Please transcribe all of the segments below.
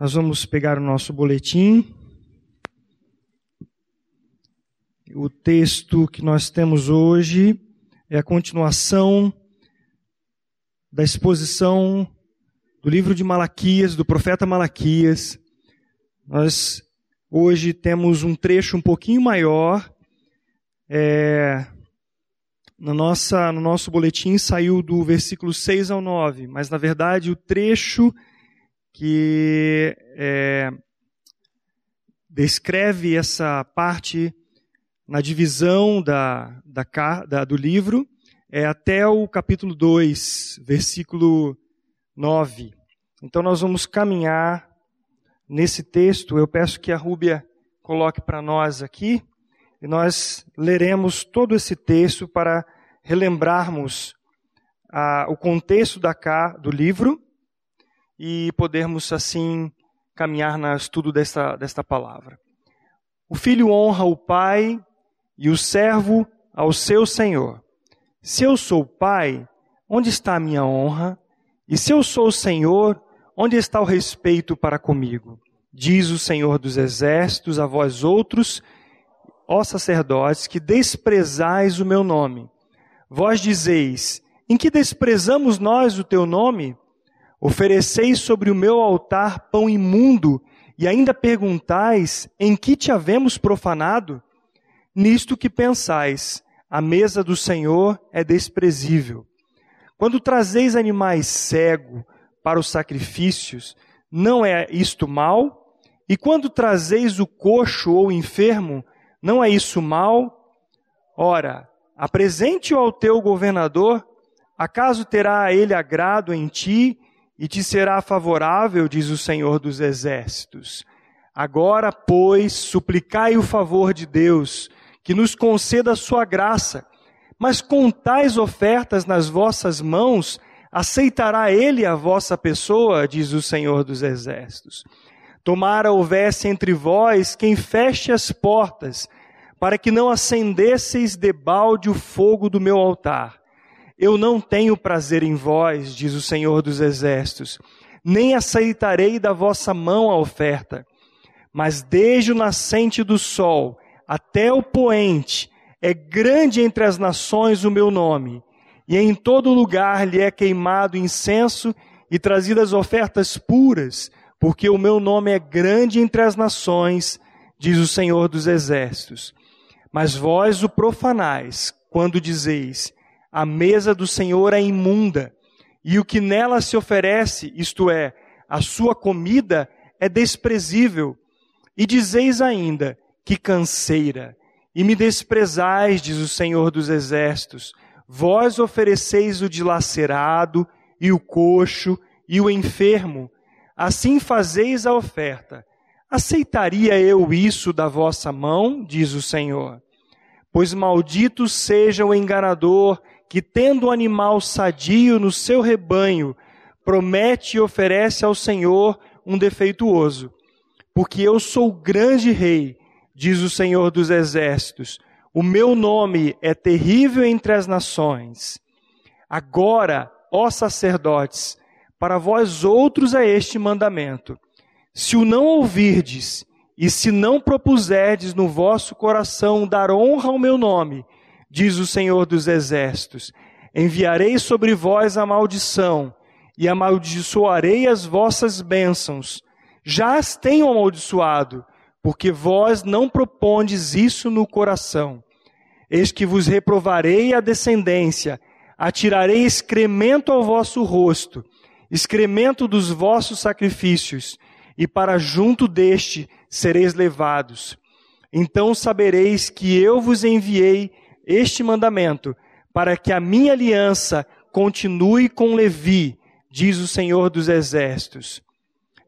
Nós vamos pegar o nosso boletim. O texto que nós temos hoje é a continuação da exposição do livro de Malaquias, do profeta Malaquias. Nós hoje temos um trecho um pouquinho maior. É, no, nossa, no nosso boletim saiu do versículo 6 ao 9, mas na verdade o trecho que é, descreve essa parte na divisão da, da, da, do livro é até o capítulo 2, versículo 9. Então nós vamos caminhar nesse texto. Eu peço que a Rúbia coloque para nós aqui e nós leremos todo esse texto para relembrarmos o contexto da, do livro e podermos assim caminhar no estudo desta, desta palavra. O filho honra o pai e o servo ao seu senhor. Se eu sou pai, onde está a minha honra? E se eu sou o senhor, onde está o respeito para comigo? Diz o Senhor dos exércitos a vós outros, ó sacerdotes, que desprezais o meu nome. Vós dizeis: Em que desprezamos nós o teu nome? Ofereceis sobre o meu altar pão imundo, e ainda perguntais: em que te havemos profanado? Nisto que pensais, a mesa do Senhor é desprezível. Quando trazeis animais cego para os sacrifícios, não é isto mal? E quando trazeis o coxo ou enfermo, não é isso mal? Ora, apresente-o ao teu governador, acaso terá ele agrado em ti e te será favorável, diz o Senhor dos Exércitos. Agora, pois, suplicai o favor de Deus, que nos conceda a sua graça. Mas com tais ofertas nas vossas mãos, aceitará ele a vossa pessoa, diz o Senhor dos Exércitos. Tomara houvesse entre vós quem feche as portas, para que não acendesseis debalde o fogo do meu altar. Eu não tenho prazer em vós, diz o Senhor dos Exércitos, nem aceitarei da vossa mão a oferta. Mas desde o nascente do sol até o poente, é grande entre as nações o meu nome, e em todo lugar lhe é queimado incenso e trazidas ofertas puras, porque o meu nome é grande entre as nações, diz o Senhor dos Exércitos. Mas vós o profanais, quando dizeis: a mesa do Senhor é imunda, e o que nela se oferece, isto é, a sua comida, é desprezível. E dizeis ainda, que canseira, e me desprezais, diz o Senhor dos Exércitos. Vós ofereceis o dilacerado, e o coxo, e o enfermo. Assim fazeis a oferta. Aceitaria eu isso da vossa mão, diz o Senhor? Pois maldito seja o enganador que, tendo um animal sadio no seu rebanho, promete e oferece ao Senhor um defeituoso. Porque eu sou grande rei, diz o Senhor dos exércitos, o meu nome é terrível entre as nações. Agora, ó sacerdotes, para vós outros é este mandamento: se o não ouvirdes, e se não propuserdes no vosso coração dar honra ao meu nome, diz o Senhor dos Exércitos: Enviarei sobre vós a maldição, e amaldiçoarei as vossas bênçãos. Já as tenho amaldiçoado, porque vós não propondes isso no coração. Eis que vos reprovarei a descendência, atirarei excremento ao vosso rosto, excremento dos vossos sacrifícios, e para junto deste sereis levados. Então sabereis que eu vos enviei este mandamento, para que a minha aliança continue com Levi, diz o Senhor dos Exércitos.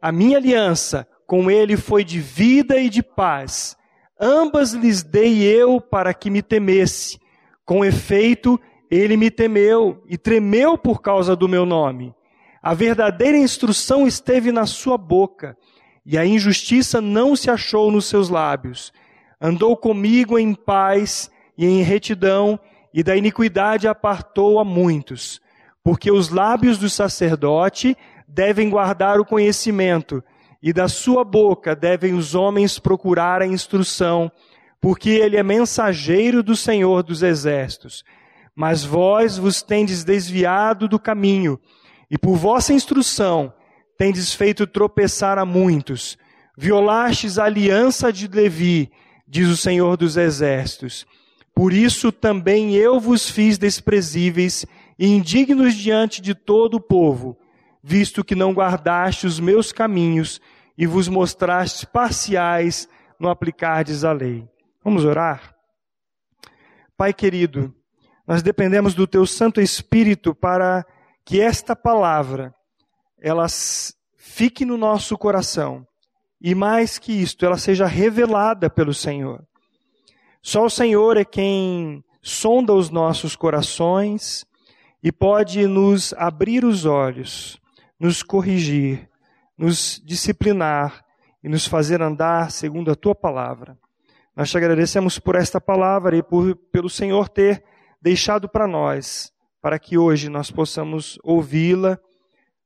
A minha aliança com ele foi de vida e de paz. Ambas lhes dei eu para que me temesse. Com efeito, ele me temeu e tremeu por causa do meu nome. A verdadeira instrução esteve na sua boca, e a injustiça não se achou nos seus lábios. Andou comigo em paz e em retidão, e da iniquidade apartou a muitos. Porque os lábios do sacerdote devem guardar o conhecimento, e da sua boca devem os homens procurar a instrução, porque ele é mensageiro do Senhor dos exércitos. Mas vós vos tendes desviado do caminho, e por vossa instrução tendes feito tropeçar a muitos. Violastes a aliança de Levi, diz o Senhor dos exércitos. Por isso também eu vos fiz desprezíveis e indignos diante de todo o povo, visto que não guardaste os meus caminhos e vos mostraste parciais no aplicardes a lei. Vamos orar? Pai querido, nós dependemos do teu Santo Espírito para que esta palavra ela fique no nosso coração e mais que isto, ela seja revelada pelo Senhor. Só o Senhor é quem sonda os nossos corações e pode nos abrir os olhos, nos corrigir, nos disciplinar e nos fazer andar segundo a tua palavra. Nós te agradecemos por esta palavra e por, pelo Senhor ter deixado para nós, para que hoje nós possamos ouvi-la,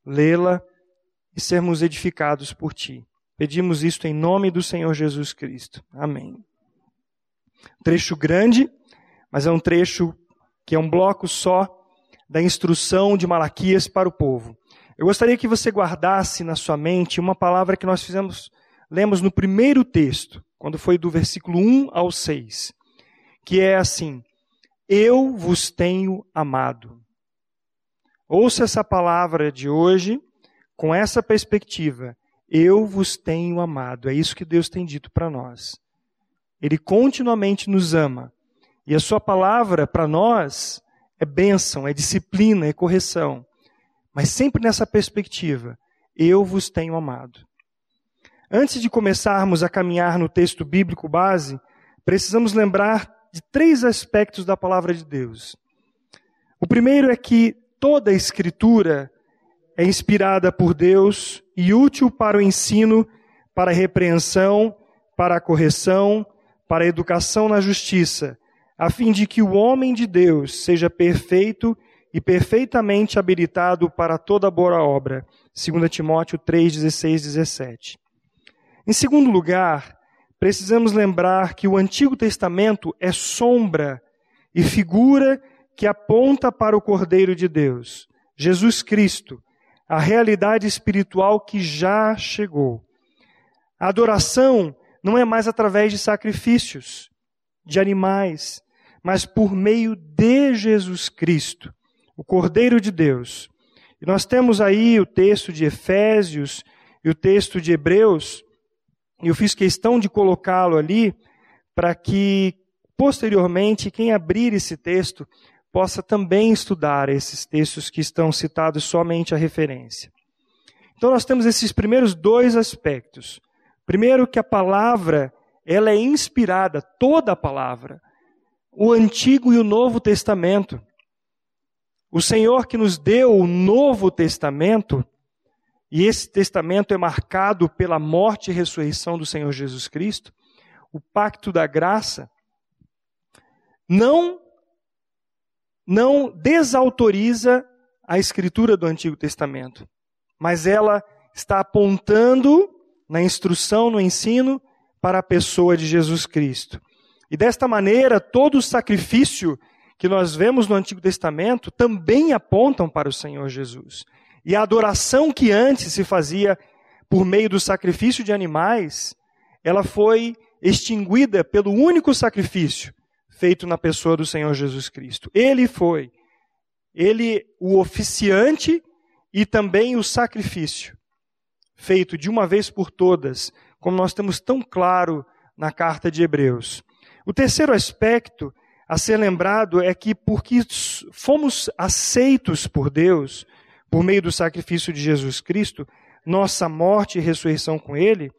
lê-la e sermos edificados por ti. Pedimos isto em nome do Senhor Jesus Cristo. Amém. Trecho grande, mas é um trecho que é um bloco só da instrução de Malaquias para o povo. Eu gostaria que você guardasse na sua mente uma palavra que nós fizemos, lemos no primeiro texto, quando foi do versículo 1 ao 6, que é assim: Eu vos tenho amado. Ouça essa palavra de hoje com essa perspectiva. Eu vos tenho amado. É isso que Deus tem dito para nós. Ele continuamente nos ama. E a sua palavra para nós é bênção, é disciplina, é correção. Mas sempre nessa perspectiva, eu vos tenho amado. Antes de começarmos a caminhar no texto bíblico base, precisamos lembrar de três aspectos da palavra de Deus. O primeiro é que toda a Escritura é inspirada por Deus e útil para o ensino, para a repreensão, para a correção, para a educação na justiça, a fim de que o homem de Deus seja perfeito e perfeitamente habilitado para toda boa obra. 2 Timóteo 3, 16, 17. Em segundo lugar, precisamos lembrar que o Antigo Testamento é sombra e figura que aponta para o Cordeiro de Deus, Jesus Cristo, a realidade espiritual que já chegou. A adoração não é mais através de sacrifícios, de animais, mas por meio de Jesus Cristo, o Cordeiro de Deus. E nós temos aí o texto de Efésios e o texto de Hebreus, e eu fiz questão de colocá-lo ali para que posteriormente quem abrir esse texto possa também estudar esses textos que estão citados somente a referência. Então nós temos esses primeiros dois aspectos. Primeiro que a palavra, ela é inspirada, toda a palavra, o Antigo e o Novo Testamento. O Senhor que nos deu o Novo Testamento, e esse testamento é marcado pela morte e ressurreição do Senhor Jesus Cristo, o pacto da graça, não não desautoriza a escritura do Antigo Testamento, mas ela está apontando na instrução, no ensino, para a pessoa de Jesus Cristo. E desta maneira, todo o sacrifício que nós vemos no Antigo Testamento também apontam para o Senhor Jesus. E a adoração que antes se fazia por meio do sacrifício de animais, ela foi extinguida pelo único sacrifício, feito na pessoa do Senhor Jesus Cristo. Ele foi, ele o oficiante e também o sacrifício, feito de uma vez por todas, como nós temos tão claro na carta de Hebreus. O terceiro aspecto a ser lembrado é que, porque fomos aceitos por Deus, por meio do sacrifício de Jesus Cristo, nossa morte e ressurreição com Ele,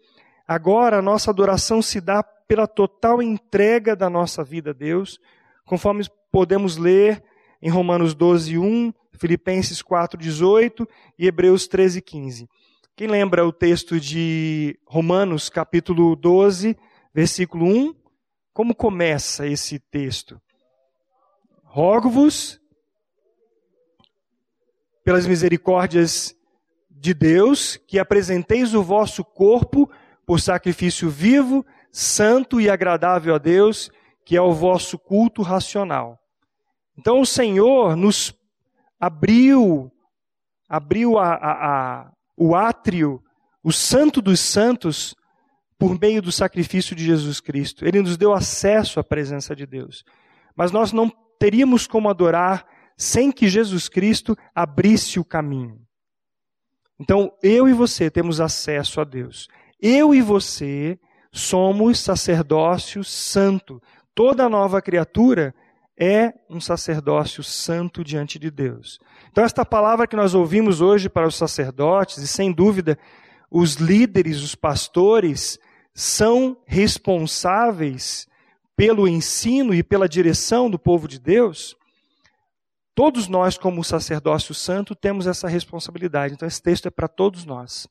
agora a nossa adoração se dá pela total entrega da nossa vida a Deus, conforme podemos ler em Romanos 12, 1, Filipenses 4, 18 e Hebreus 13, 15. Quem lembra o texto de Romanos, capítulo 12, versículo 1? Como começa esse texto? Rogo-vos, pelas misericórdias de Deus que apresenteis o vosso corpo por sacrifício vivo, santo e agradável a Deus, que é o vosso culto racional. Então o Senhor nos abriu, abriu a, a, a, o átrio, o santo dos santos, por meio do sacrifício de Jesus Cristo. Ele nos deu acesso à presença de Deus. Mas nós não teríamos como adorar sem que Jesus Cristo abrisse o caminho. Então, eu e você temos acesso a Deus. Eu e você somos sacerdócio santo. Toda nova criatura é um sacerdócio santo diante de Deus. Então, esta palavra que nós ouvimos hoje para os sacerdotes, e sem dúvida, os líderes, os pastores, são responsáveis pelo ensino e pela direção do povo de Deus, todos nós, como sacerdócio santo, temos essa responsabilidade. Então, esse texto é para todos nós.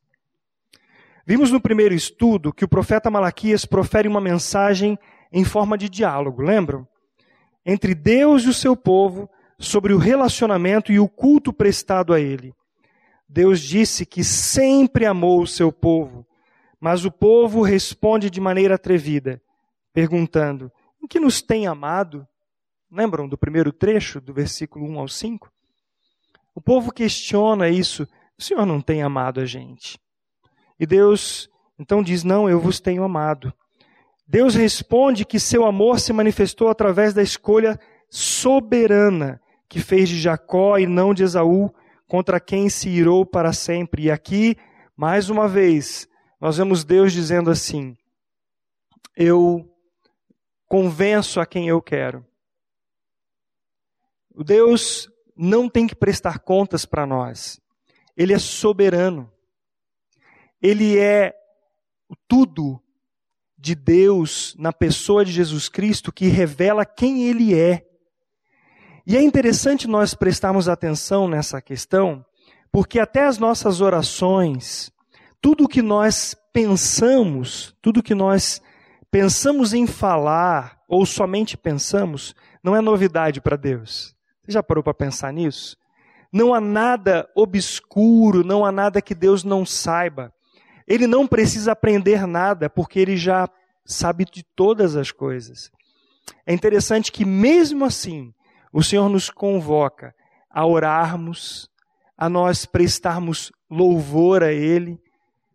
Vimos no primeiro estudo que o profeta Malaquias profere uma mensagem em forma de diálogo, lembram? Entre Deus e o seu povo sobre o relacionamento e o culto prestado a ele. Deus disse que sempre amou o seu povo, mas o povo responde de maneira atrevida, perguntando: em que nos tem amado? Lembram do primeiro trecho, do versículo 1 ao 5? O povo questiona isso: o Senhor não tem amado a gente. E Deus então diz: Não, eu vos tenho amado. Deus responde que seu amor se manifestou através da escolha soberana que fez de Jacó e não de Esaú, contra quem se irou para sempre. E aqui, mais uma vez, nós vemos Deus dizendo assim: Eu convenço a quem eu quero. O Deus não tem que prestar contas para nós. Ele é soberano. Ele é tudo de Deus na pessoa de Jesus Cristo que revela quem ele é. E é interessante nós prestarmos atenção nessa questão, porque até as nossas orações, tudo que nós pensamos, tudo que nós pensamos em falar, ou somente pensamos, não é novidade para Deus. Você já parou para pensar nisso? Não há nada obscuro, não há nada que Deus não saiba. Ele não precisa aprender nada, porque ele já sabe de todas as coisas. É interessante que, mesmo assim, o Senhor nos convoca a orarmos, a nós prestarmos louvor a Ele,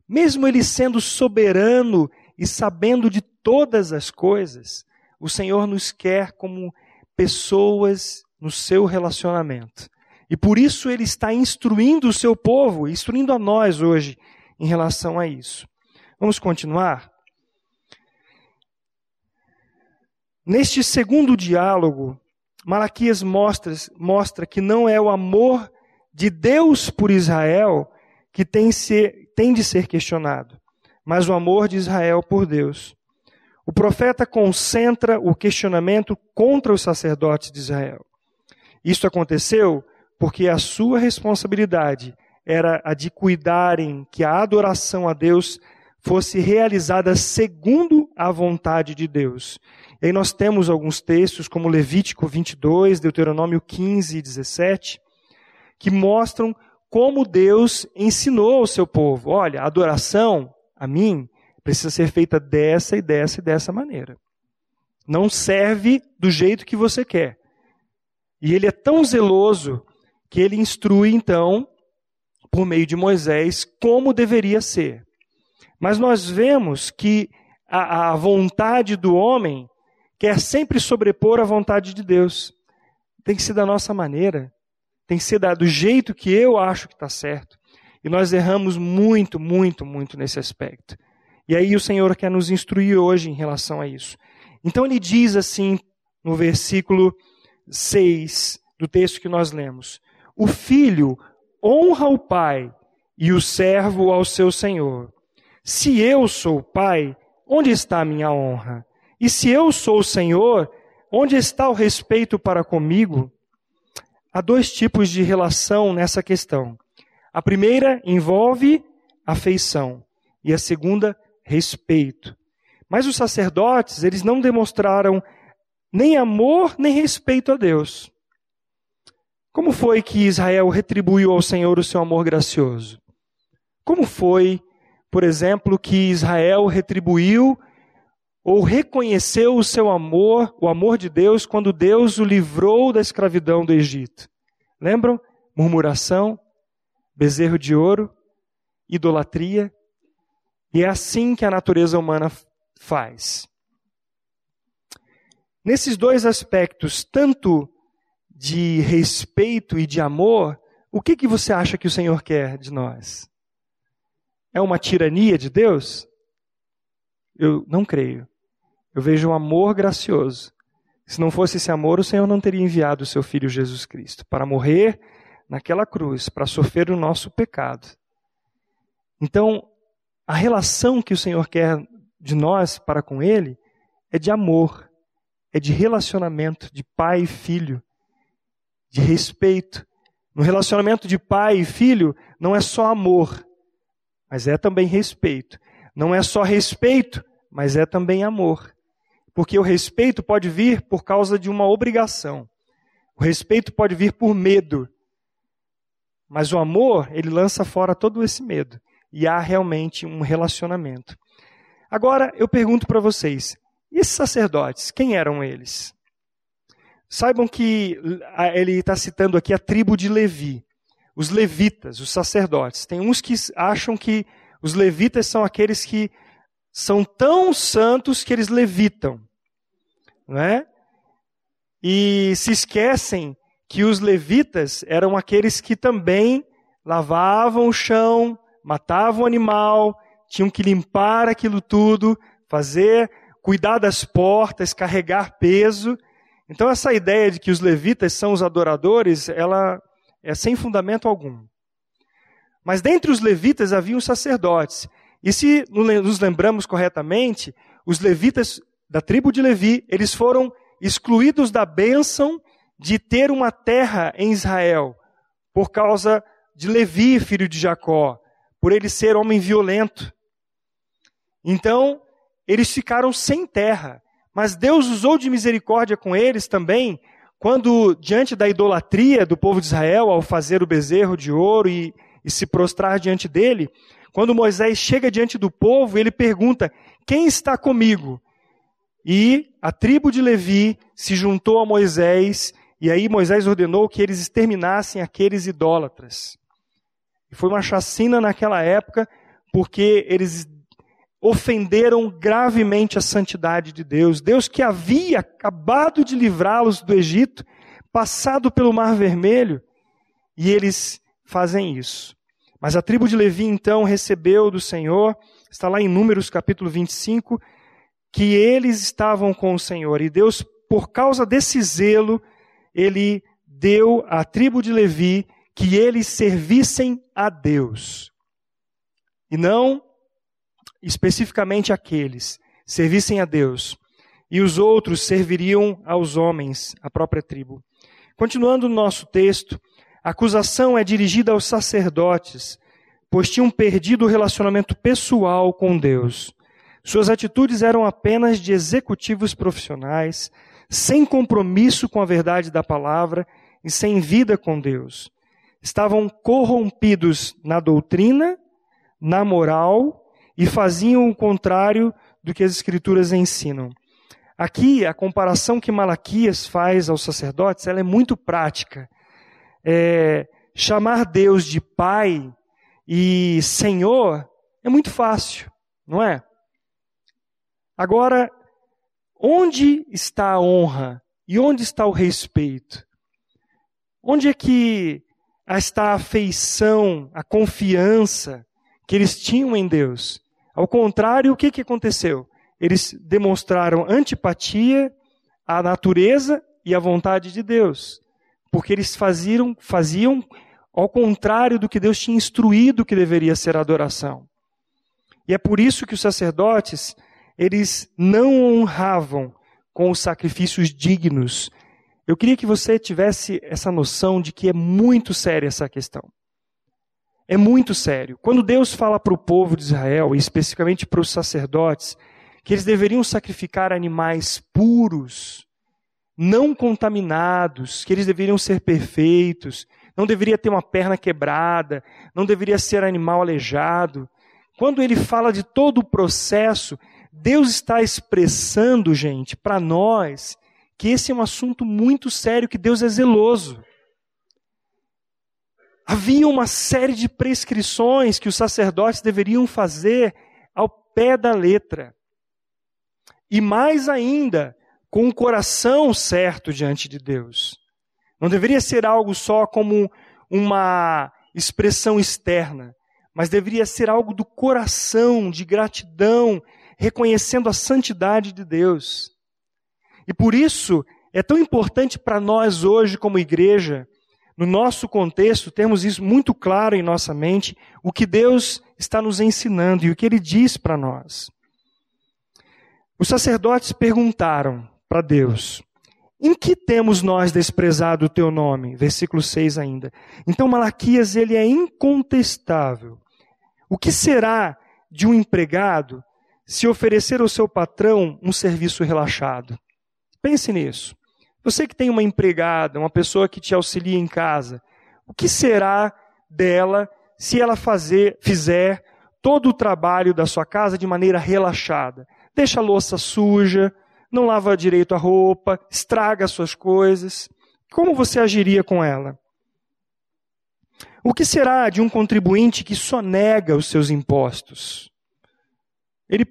mesmo Ele sendo soberano e sabendo de todas as coisas, o Senhor nos quer como pessoas no seu relacionamento. E por isso Ele está instruindo o seu povo, instruindo a nós hoje em relação a isso. Vamos continuar? Neste segundo diálogo, Malaquias mostra, mostra que não é o amor de Deus por Israel que tem, ser, tem de ser questionado, mas o amor de Israel por Deus. O profeta concentra o questionamento contra os sacerdotes de Israel. Isto aconteceu porque a sua responsabilidade era a de cuidarem que a adoração a Deus fosse realizada segundo a vontade de Deus. E aí nós temos alguns textos, como Levítico 22, Deuteronômio 15 e 17, que mostram como Deus ensinou ao seu povo: olha, a adoração a mim precisa ser feita dessa e dessa e dessa maneira. Não serve do jeito que você quer. E ele é tão zeloso que ele instrui, então, por meio de Moisés, como deveria ser. Mas nós vemos que a, a vontade do homem quer sempre sobrepor a vontade de Deus. Tem que ser da nossa maneira tem que ser dado do jeito que eu acho que está certo. E nós erramos muito, muito, muito nesse aspecto. E aí o Senhor quer nos instruir hoje em relação a isso. Então ele diz assim, no versículo 6 do texto que nós lemos: O filho honra o pai e o servo ao seu senhor. Se eu sou o pai, onde está a minha honra? E se eu sou o senhor, onde está o respeito para comigo? há dois tipos de relação nessa questão. A primeira envolve afeição e a segunda, respeito. Mas os sacerdotes, eles não demonstraram nem amor nem respeito a Deus. Como foi que Israel retribuiu ao Senhor o seu amor gracioso? Como foi, por exemplo, que Israel retribuiu ou reconheceu o seu amor, o amor de Deus, quando Deus o livrou da escravidão do Egito? Lembram? Murmuração, bezerro de ouro, idolatria. E é assim que a natureza humana faz. Nesses dois aspectos, tanto de respeito e de amor, o que, que você acha que o Senhor quer de nós? É uma tirania de Deus? Eu não creio. Eu vejo um amor gracioso. Se não fosse esse amor, o Senhor não teria enviado o seu filho Jesus Cristo para morrer naquela cruz, para sofrer o nosso pecado. Então, a relação que o Senhor quer de nós para com Ele é de amor, é de relacionamento de pai e filho, de respeito. No relacionamento de pai e filho, não é só amor, mas é também respeito. Não é só respeito, mas é também amor. Porque o respeito pode vir por causa de uma obrigação. O respeito pode vir por medo. Mas o amor, ele lança fora todo esse medo. E há realmente um relacionamento. Agora, eu pergunto para vocês: e esses sacerdotes, quem eram eles? Saibam que ele está citando aqui a tribo de Levi, os levitas, os sacerdotes. Tem uns que acham que os levitas são aqueles que são tão santos que eles levitam, não é? E se esquecem que os levitas eram aqueles que também lavavam o chão, matavam o animal, tinham que limpar aquilo tudo, fazer, cuidar das portas, carregar peso. Então essa ideia de que os levitas são os adoradores, ela é sem fundamento algum. Mas dentre os levitas havia os sacerdotes. E se nos lembramos corretamente, os levitas da tribo de Levi, eles foram excluídos da bênção de ter uma terra em Israel, por causa de Levi, filho de Jacó, por ele ser homem violento. Então, eles ficaram sem terra. Mas Deus usou de misericórdia com eles também, quando, diante da idolatria do povo de Israel, ao fazer o bezerro de ouro e, e se prostrar diante dele, quando Moisés chega diante do povo, ele pergunta: Quem está comigo? E a tribo de Levi se juntou a Moisés, e aí Moisés ordenou que eles exterminassem aqueles idólatras. Foi uma chacina naquela época, porque eles ofenderam gravemente a santidade de Deus. Deus que havia acabado de livrá-los do Egito, passado pelo Mar Vermelho, e eles fazem isso. Mas a tribo de Levi então recebeu do Senhor, está lá em Números capítulo 25, que eles estavam com o Senhor. E Deus, por causa desse zelo, ele deu à tribo de Levi que eles servissem a Deus. E não especificamente aqueles, servissem a Deus. E os outros serviriam aos homens, a própria tribo. Continuando no nosso texto, a acusação é dirigida aos sacerdotes, pois tinham perdido o relacionamento pessoal com Deus. Suas atitudes eram apenas de executivos profissionais, sem compromisso com a verdade da palavra e sem vida com Deus. Estavam corrompidos na doutrina, na moral e faziam o contrário do que as Escrituras ensinam. Aqui, a comparação que Malaquias faz aos sacerdotes, ela é muito prática é, chamar Deus de Pai e Senhor é muito fácil, não é? Agora, onde está a honra e onde está o respeito? Onde é que está a afeição, a confiança que eles tinham em Deus? Ao contrário, o que, que aconteceu? Eles demonstraram antipatia à natureza e à vontade de Deus porque eles faziam, faziam ao contrário do que Deus tinha instruído que deveria ser a adoração. E é por isso que os sacerdotes, eles não honravam com os sacrifícios dignos. Eu queria que você tivesse essa noção de que é muito séria essa questão. É muito sério. Quando Deus fala para o povo de Israel, e especificamente para os sacerdotes, que eles deveriam sacrificar animais puros, não contaminados, que eles deveriam ser perfeitos, não deveria ter uma perna quebrada, não deveria ser animal aleijado. Quando ele fala de todo o processo, Deus está expressando, gente, para nós, que esse é um assunto muito sério, que Deus é zeloso. Havia uma série de prescrições que os sacerdotes deveriam fazer ao pé da letra. E mais ainda, com o coração certo diante de Deus. Não deveria ser algo só como uma expressão externa, mas deveria ser algo do coração, de gratidão, reconhecendo a santidade de Deus. E por isso é tão importante para nós hoje, como igreja, no nosso contexto, termos isso muito claro em nossa mente, o que Deus está nos ensinando e o que Ele diz para nós. Os sacerdotes perguntaram para Deus: Em que temos nós desprezado o teu nome? Versículo 6 ainda. Então Malaquias ele é incontestável. O que será de um empregado se oferecer ao seu patrão um serviço relaxado. Pense nisso. Você que tem uma empregada, uma pessoa que te auxilia em casa, o que será dela se ela fazer, fizer todo o trabalho da sua casa de maneira relaxada? Deixa a louça suja, não lava direito a roupa, estraga as suas coisas. Como você agiria com ela? O que será de um contribuinte que só nega os seus impostos? Ele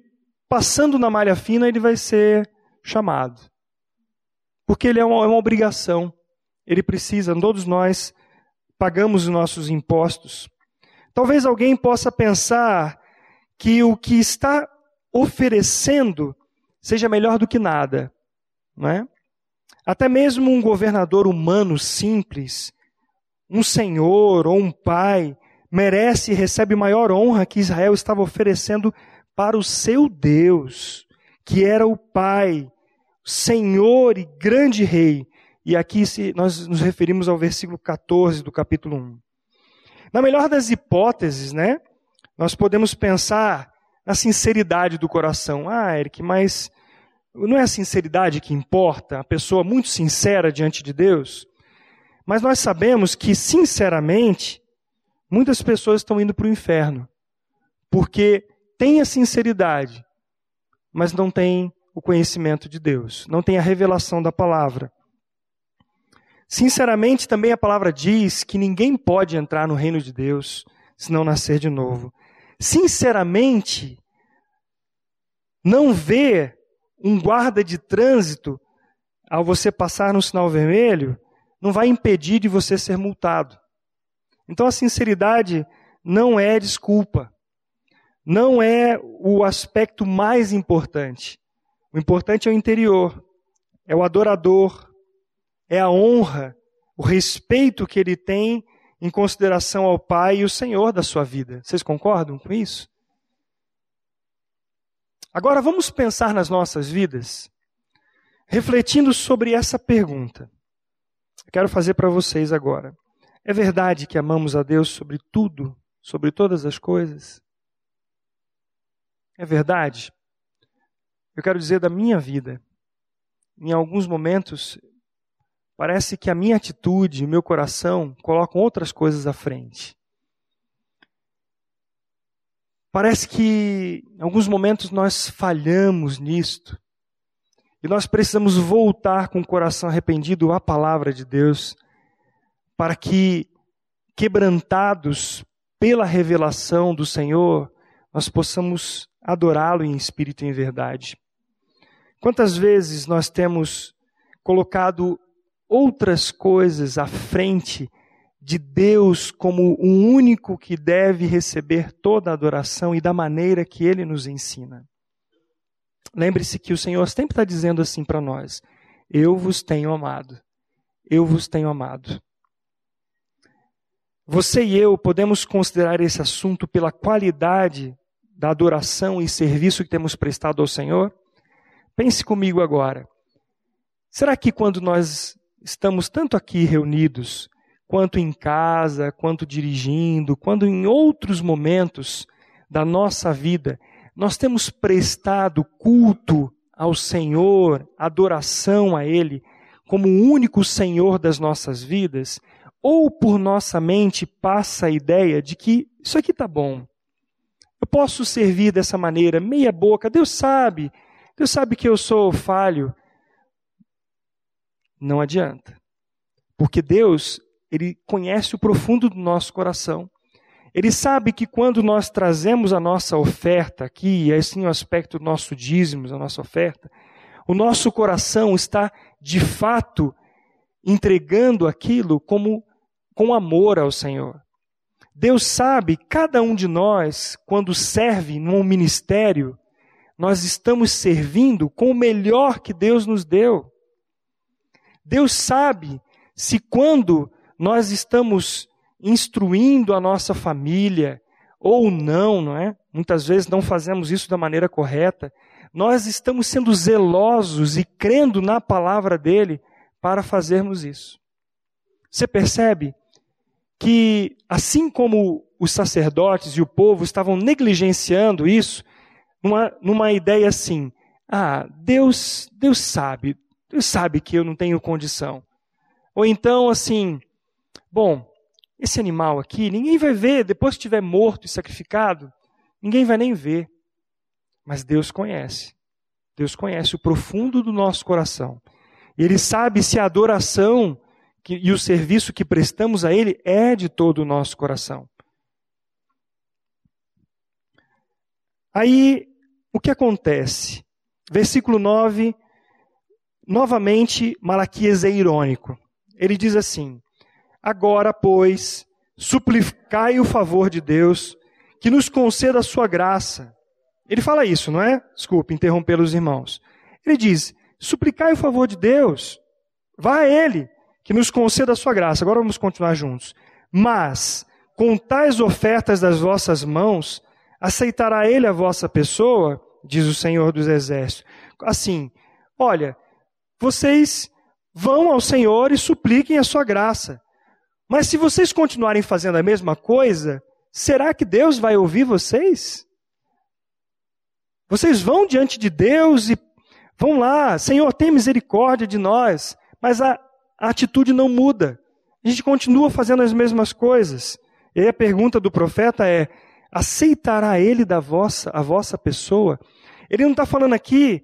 passando na malha fina, ele vai ser chamado. Porque ele é uma, é uma obrigação. Ele precisa, todos nós pagamos os nossos impostos. Talvez alguém possa pensar que o que está oferecendo seja melhor do que nada, não é? Até mesmo um governador humano simples, um senhor ou um pai, merece e recebe maior honra que Israel estava oferecendo para o seu Deus, que era o Pai, Senhor e grande Rei. E aqui nós nos referimos ao versículo 14 do capítulo 1. Na melhor das hipóteses, né, nós podemos pensar na sinceridade do coração. Ah, Eric, mas não é a sinceridade que importa, a pessoa muito sincera diante de Deus? Mas nós sabemos que, sinceramente, muitas pessoas estão indo para o inferno, porque tem a sinceridade, mas não tem o conhecimento de Deus, não tem a revelação da palavra. Sinceramente, também a palavra diz que ninguém pode entrar no reino de Deus se não nascer de novo. Sinceramente, não ver um guarda de trânsito ao você passar no sinal vermelho não vai impedir de você ser multado. Então a sinceridade não é desculpa não é o aspecto mais importante. O importante é o interior, é o adorador, é a honra, o respeito que ele tem em consideração ao Pai e o Senhor da sua vida. Vocês concordam com isso? Agora vamos pensar nas nossas vidas, refletindo sobre essa pergunta. Eu quero fazer para vocês agora. É verdade que amamos a Deus sobre tudo, sobre todas as coisas? É verdade? Eu quero dizer da minha vida. Em alguns momentos, parece que a minha atitude, o meu coração colocam outras coisas à frente. Parece que em alguns momentos nós falhamos nisto. E nós precisamos voltar com o coração arrependido à palavra de Deus, para que, quebrantados pela revelação do Senhor, nós possamos adorá-lo em espírito e em verdade. Quantas vezes nós temos colocado outras coisas à frente de Deus como o único que deve receber toda a adoração e da maneira que ele nos ensina? Lembre-se que o Senhor sempre está dizendo assim para nós: Eu vos tenho amado. Eu vos tenho amado. Você e eu podemos considerar esse assunto pela qualidade da adoração e serviço que temos prestado ao Senhor? Pense comigo agora. Será que quando nós estamos tanto aqui reunidos, quanto em casa, quanto dirigindo, quando em outros momentos da nossa vida, nós temos prestado culto ao Senhor, adoração a Ele, como o único Senhor das nossas vidas? ou por nossa mente passa a ideia de que isso aqui tá bom. Eu posso servir dessa maneira, meia boca. Deus sabe. Deus sabe que eu sou falho. Não adianta. Porque Deus, ele conhece o profundo do nosso coração. Ele sabe que quando nós trazemos a nossa oferta aqui, e assim o aspecto do nosso dízimo, a nossa oferta, o nosso coração está de fato entregando aquilo como com amor ao Senhor. Deus sabe, cada um de nós, quando serve num ministério, nós estamos servindo com o melhor que Deus nos deu. Deus sabe se quando nós estamos instruindo a nossa família ou não, não é? Muitas vezes não fazemos isso da maneira correta. Nós estamos sendo zelosos e crendo na palavra dele para fazermos isso. Você percebe que, assim como os sacerdotes e o povo estavam negligenciando isso, numa, numa ideia assim: ah, Deus, Deus sabe, Deus sabe que eu não tenho condição. Ou então, assim, bom, esse animal aqui, ninguém vai ver, depois que estiver morto e sacrificado, ninguém vai nem ver. Mas Deus conhece. Deus conhece o profundo do nosso coração. E Ele sabe se a adoração que, e o serviço que prestamos a Ele é de todo o nosso coração. Aí, o que acontece? Versículo 9, novamente, Malaquias é irônico. Ele diz assim: Agora, pois, suplicai o favor de Deus, que nos conceda a sua graça. Ele fala isso, não é? Desculpe interromper os irmãos. Ele diz: suplicai o favor de Deus, vá a Ele, que nos conceda a sua graça. Agora vamos continuar juntos. Mas, com tais ofertas das vossas mãos, aceitará Ele a vossa pessoa, diz o Senhor dos Exércitos. Assim, olha, vocês vão ao Senhor e supliquem a sua graça. Mas se vocês continuarem fazendo a mesma coisa, será que Deus vai ouvir vocês? Vocês vão diante de Deus e vão lá, Senhor, tem misericórdia de nós, mas a, a atitude não muda. A gente continua fazendo as mesmas coisas. E aí a pergunta do profeta é: aceitará ele da vossa, a vossa pessoa? Ele não está falando aqui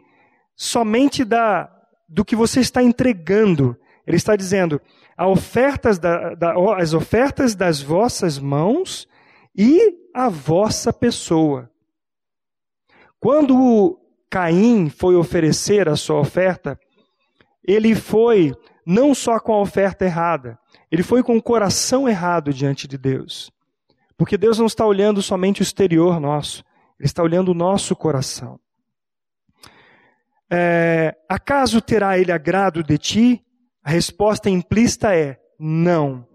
somente da, do que você está entregando. Ele está dizendo: ofertas da, da, as ofertas das vossas mãos e a vossa pessoa. Quando Caim foi oferecer a sua oferta, ele foi não só com a oferta errada, ele foi com o coração errado diante de Deus. Porque Deus não está olhando somente o exterior nosso, Ele está olhando o nosso coração. É, acaso terá Ele agrado de ti? A resposta implícita é não.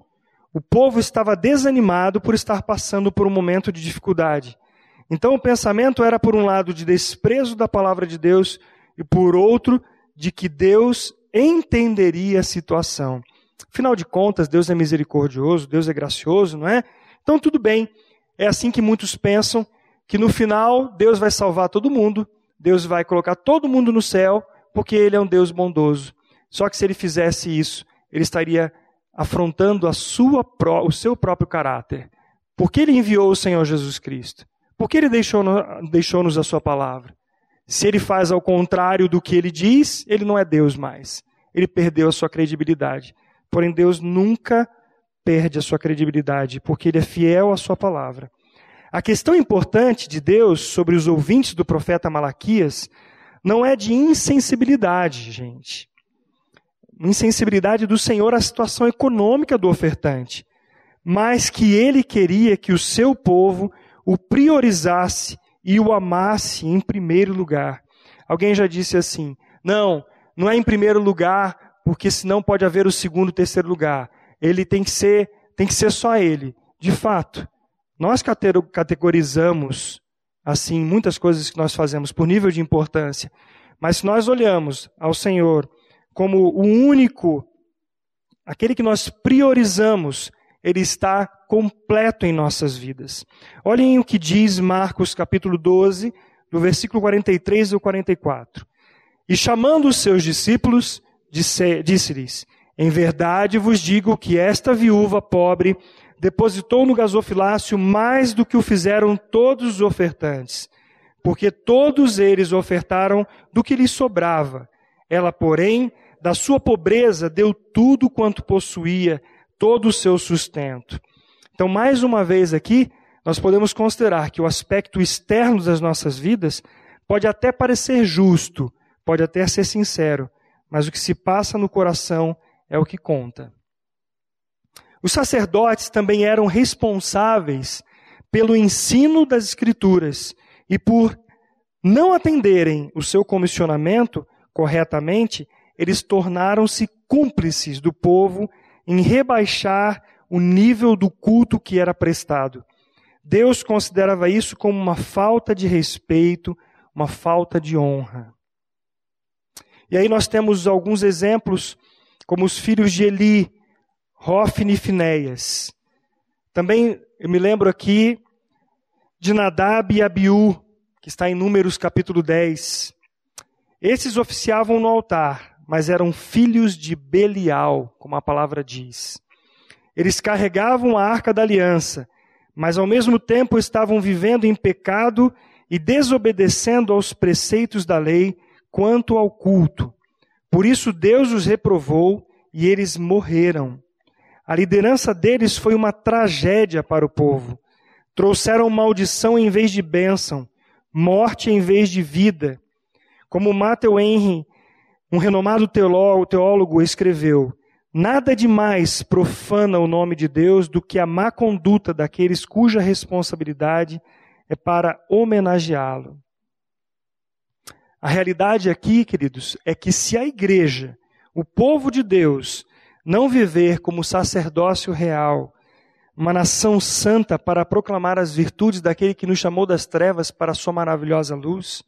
O povo estava desanimado por estar passando por um momento de dificuldade. Então o pensamento era, por um lado, de desprezo da palavra de Deus, e por outro, de que Deus entenderia a situação. Afinal de contas, Deus é misericordioso, Deus é gracioso, não é? Então tudo bem. É assim que muitos pensam que no final Deus vai salvar todo mundo, Deus vai colocar todo mundo no céu, porque Ele é um Deus bondoso. Só que se ele fizesse isso, ele estaria afrontando a sua, o seu próprio caráter. Por que ele enviou o Senhor Jesus Cristo? Por que ele deixou-nos deixou a sua palavra? Se ele faz ao contrário do que ele diz, ele não é Deus mais. Ele perdeu a sua credibilidade. Porém, Deus nunca perde a sua credibilidade, porque ele é fiel à sua palavra. A questão importante de Deus sobre os ouvintes do profeta Malaquias não é de insensibilidade, gente insensibilidade do Senhor à situação econômica do ofertante, mas que ele queria que o seu povo o priorizasse e o amasse em primeiro lugar. Alguém já disse assim: não, não é em primeiro lugar, porque senão pode haver o segundo, terceiro lugar. Ele tem que ser, tem que ser só ele. De fato, nós categorizamos assim muitas coisas que nós fazemos por nível de importância. Mas se nós olhamos ao Senhor como o único, aquele que nós priorizamos, ele está completo em nossas vidas. Olhem o que diz Marcos capítulo 12, do versículo 43 ao 44. E chamando os seus discípulos, disse-lhes: Em verdade vos digo que esta viúva pobre depositou no gasofilácio mais do que o fizeram todos os ofertantes, porque todos eles ofertaram do que lhes sobrava. Ela, porém, da sua pobreza deu tudo quanto possuía, todo o seu sustento. Então, mais uma vez aqui, nós podemos considerar que o aspecto externo das nossas vidas pode até parecer justo, pode até ser sincero, mas o que se passa no coração é o que conta. Os sacerdotes também eram responsáveis pelo ensino das Escrituras e por não atenderem o seu comissionamento corretamente, eles tornaram-se cúmplices do povo em rebaixar o nível do culto que era prestado. Deus considerava isso como uma falta de respeito, uma falta de honra. E aí nós temos alguns exemplos, como os filhos de Eli, Hofni e Finéias. Também eu me lembro aqui de Nadab e Abiú, que está em Números capítulo 10. Esses oficiavam no altar, mas eram filhos de Belial, como a palavra diz. Eles carregavam a arca da aliança, mas ao mesmo tempo estavam vivendo em pecado e desobedecendo aos preceitos da lei quanto ao culto. Por isso Deus os reprovou e eles morreram. A liderança deles foi uma tragédia para o povo. Trouxeram maldição em vez de bênção, morte em vez de vida. Como Matthew Henry, um renomado teólogo, escreveu: Nada de mais profana o nome de Deus do que a má conduta daqueles cuja responsabilidade é para homenageá-lo. A realidade aqui, queridos, é que se a igreja, o povo de Deus, não viver como sacerdócio real, uma nação santa para proclamar as virtudes daquele que nos chamou das trevas para a sua maravilhosa luz,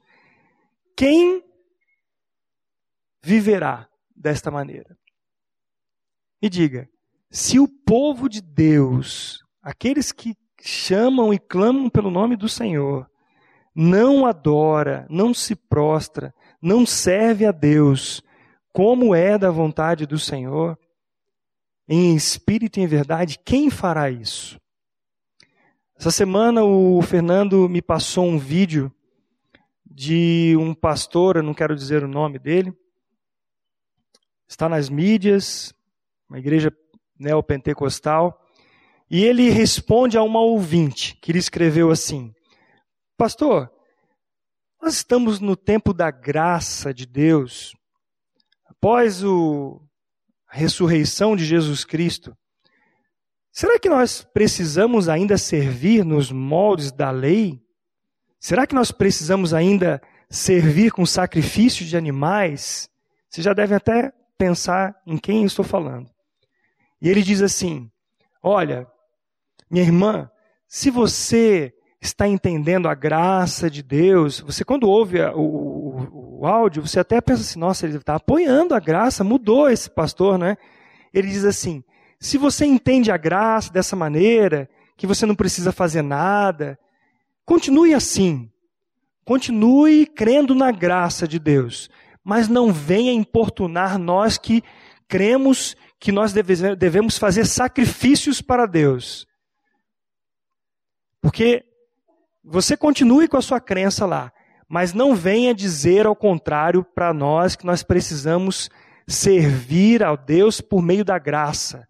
quem viverá desta maneira? E diga, se o povo de Deus, aqueles que chamam e clamam pelo nome do Senhor, não adora, não se prostra, não serve a Deus como é da vontade do Senhor, em espírito e em verdade, quem fará isso? Essa semana o Fernando me passou um vídeo de um pastor, eu não quero dizer o nome dele, está nas mídias, uma igreja neopentecostal, e ele responde a uma ouvinte que lhe escreveu assim: Pastor, nós estamos no tempo da graça de Deus. Após o, a ressurreição de Jesus Cristo, será que nós precisamos ainda servir nos moldes da lei? Será que nós precisamos ainda servir com sacrifício de animais? Você já deve até pensar em quem eu estou falando. E ele diz assim: Olha, minha irmã, se você está entendendo a graça de Deus, você quando ouve o, o, o áudio, você até pensa assim: nossa, ele está apoiando a graça, mudou esse pastor, né? Ele diz assim: se você entende a graça dessa maneira, que você não precisa fazer nada, continue assim. Continue crendo na graça de Deus, mas não venha importunar nós que cremos que nós devemos fazer sacrifícios para Deus. Porque você continue com a sua crença lá, mas não venha dizer ao contrário para nós que nós precisamos servir a Deus por meio da graça.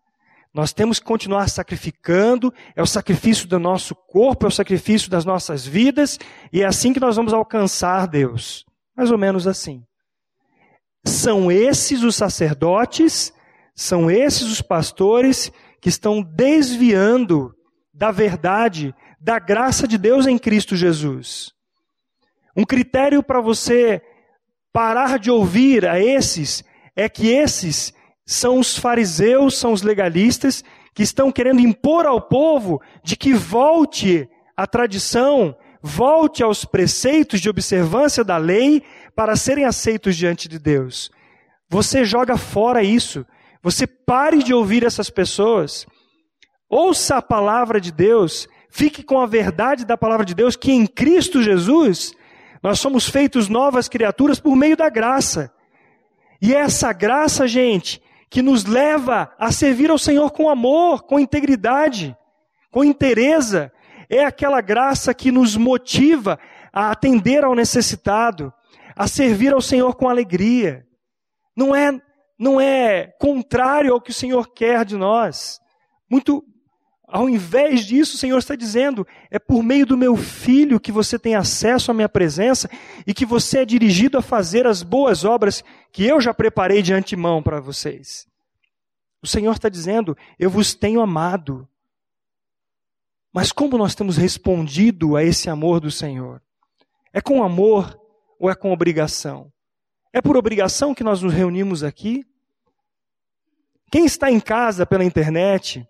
Nós temos que continuar sacrificando, é o sacrifício do nosso corpo, é o sacrifício das nossas vidas, e é assim que nós vamos alcançar Deus. Mais ou menos assim. São esses os sacerdotes são esses os pastores que estão desviando da verdade, da graça de Deus em Cristo Jesus. Um critério para você parar de ouvir a esses é que esses são os fariseus, são os legalistas que estão querendo impor ao povo de que volte à tradição, volte aos preceitos de observância da lei para serem aceitos diante de Deus. Você joga fora isso. Você pare de ouvir essas pessoas. Ouça a palavra de Deus. Fique com a verdade da palavra de Deus, que em Cristo Jesus nós somos feitos novas criaturas por meio da graça. E é essa graça, gente, que nos leva a servir ao Senhor com amor, com integridade, com inteireza. É aquela graça que nos motiva a atender ao necessitado, a servir ao Senhor com alegria. Não é, não é contrário ao que o Senhor quer de nós. Muito ao invés disso, o Senhor está dizendo: é por meio do meu filho que você tem acesso à minha presença e que você é dirigido a fazer as boas obras que eu já preparei de antemão para vocês. O Senhor está dizendo: eu vos tenho amado. Mas como nós temos respondido a esse amor do Senhor? É com amor ou é com obrigação? É por obrigação que nós nos reunimos aqui? Quem está em casa pela internet,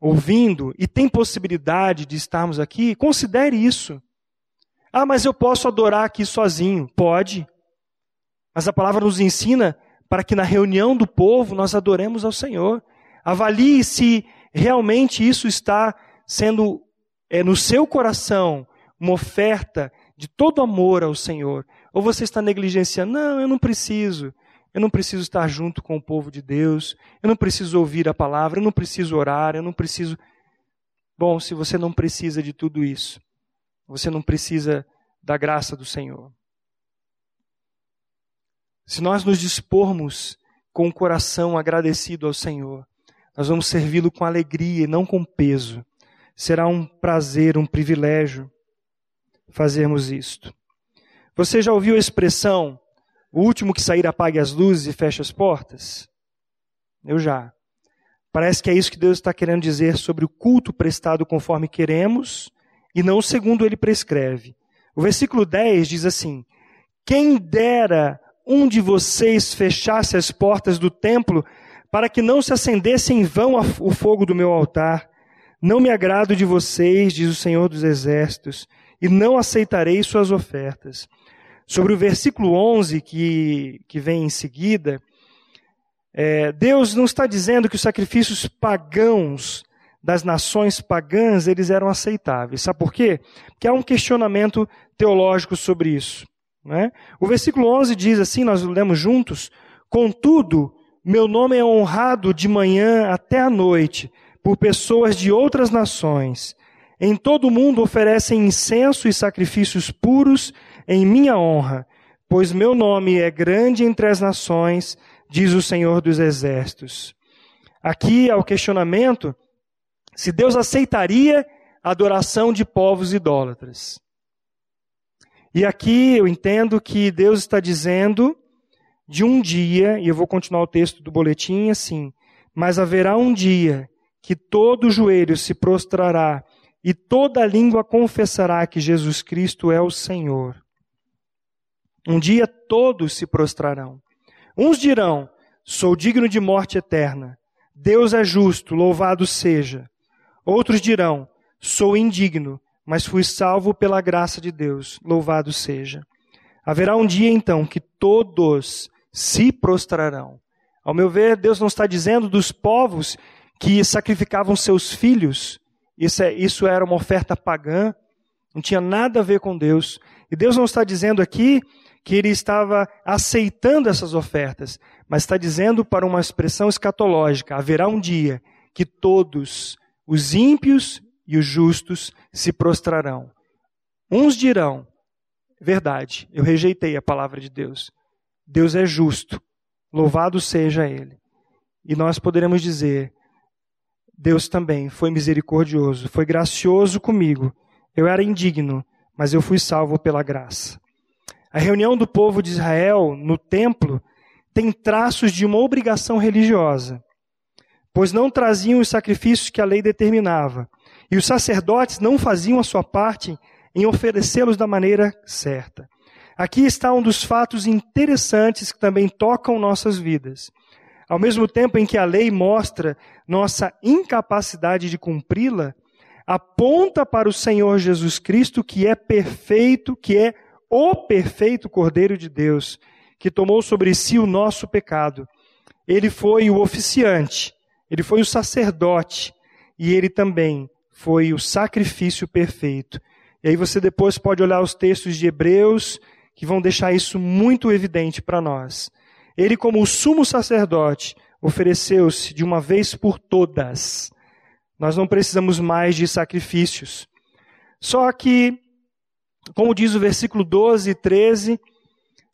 ouvindo e tem possibilidade de estarmos aqui, considere isso. Ah, mas eu posso adorar aqui sozinho. Pode. Mas a palavra nos ensina para que na reunião do povo nós adoremos ao Senhor. Avalie se realmente isso está sendo é, no seu coração uma oferta de todo amor ao Senhor. Ou você está negligenciando, não, eu não preciso. Eu não preciso estar junto com o povo de Deus. Eu não preciso ouvir a palavra. Eu não preciso orar. Eu não preciso. Bom, se você não precisa de tudo isso, você não precisa da graça do Senhor. Se nós nos dispormos com o coração agradecido ao Senhor, nós vamos servi-lo com alegria e não com peso. Será um prazer, um privilégio fazermos isto. Você já ouviu a expressão o último que sair apague as luzes e feche as portas? Eu já. Parece que é isso que Deus está querendo dizer sobre o culto prestado conforme queremos e não segundo ele prescreve. O versículo 10 diz assim: Quem dera um de vocês fechasse as portas do templo para que não se acendesse em vão o fogo do meu altar. Não me agrado de vocês, diz o Senhor dos Exércitos, e não aceitarei suas ofertas. Sobre o versículo 11 que, que vem em seguida, é, Deus não está dizendo que os sacrifícios pagãos das nações pagãs eles eram aceitáveis. Sabe por quê? Porque há um questionamento teológico sobre isso. Né? O versículo 11 diz assim, nós lemos juntos: Contudo, meu nome é honrado de manhã até a noite por pessoas de outras nações. Em todo o mundo oferecem incenso e sacrifícios puros em minha honra, pois meu nome é grande entre as nações, diz o Senhor dos Exércitos. Aqui é o questionamento se Deus aceitaria a adoração de povos idólatras. E aqui eu entendo que Deus está dizendo de um dia, e eu vou continuar o texto do boletim assim: Mas haverá um dia que todo joelho se prostrará e toda língua confessará que Jesus Cristo é o Senhor. Um dia todos se prostrarão. Uns dirão: Sou digno de morte eterna. Deus é justo, louvado seja. Outros dirão: Sou indigno, mas fui salvo pela graça de Deus, louvado seja. Haverá um dia então que todos se prostrarão. Ao meu ver, Deus não está dizendo dos povos que sacrificavam seus filhos. Isso, é, isso era uma oferta pagã, não tinha nada a ver com Deus. E Deus não está dizendo aqui que ele estava aceitando essas ofertas, mas está dizendo para uma expressão escatológica: haverá um dia que todos, os ímpios e os justos, se prostrarão. Uns dirão: verdade, eu rejeitei a palavra de Deus. Deus é justo, louvado seja Ele. E nós poderemos dizer: Deus também foi misericordioso, foi gracioso comigo. Eu era indigno, mas eu fui salvo pela graça. A reunião do povo de Israel no templo tem traços de uma obrigação religiosa, pois não traziam os sacrifícios que a lei determinava, e os sacerdotes não faziam a sua parte em oferecê-los da maneira certa. Aqui está um dos fatos interessantes que também tocam nossas vidas. Ao mesmo tempo em que a lei mostra nossa incapacidade de cumpri-la, aponta para o Senhor Jesus Cristo, que é perfeito, que é o perfeito Cordeiro de Deus, que tomou sobre si o nosso pecado. Ele foi o oficiante, ele foi o sacerdote, e ele também foi o sacrifício perfeito. E aí você depois pode olhar os textos de Hebreus, que vão deixar isso muito evidente para nós. Ele, como o sumo sacerdote, ofereceu-se de uma vez por todas. Nós não precisamos mais de sacrifícios. Só que, como diz o versículo 12 e 13,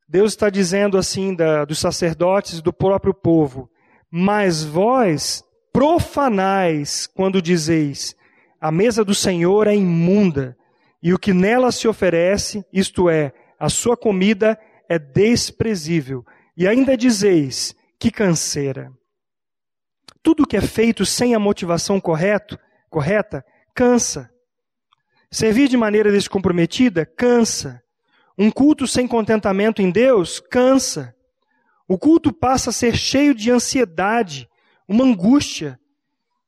Deus está dizendo assim da, dos sacerdotes e do próprio povo: Mas vós profanais quando dizeis: A mesa do Senhor é imunda, e o que nela se oferece, isto é, a sua comida, é desprezível. E ainda dizeis: Que canseira. Tudo que é feito sem a motivação correto, correta cansa. Servir de maneira descomprometida cansa. Um culto sem contentamento em Deus cansa. O culto passa a ser cheio de ansiedade, uma angústia,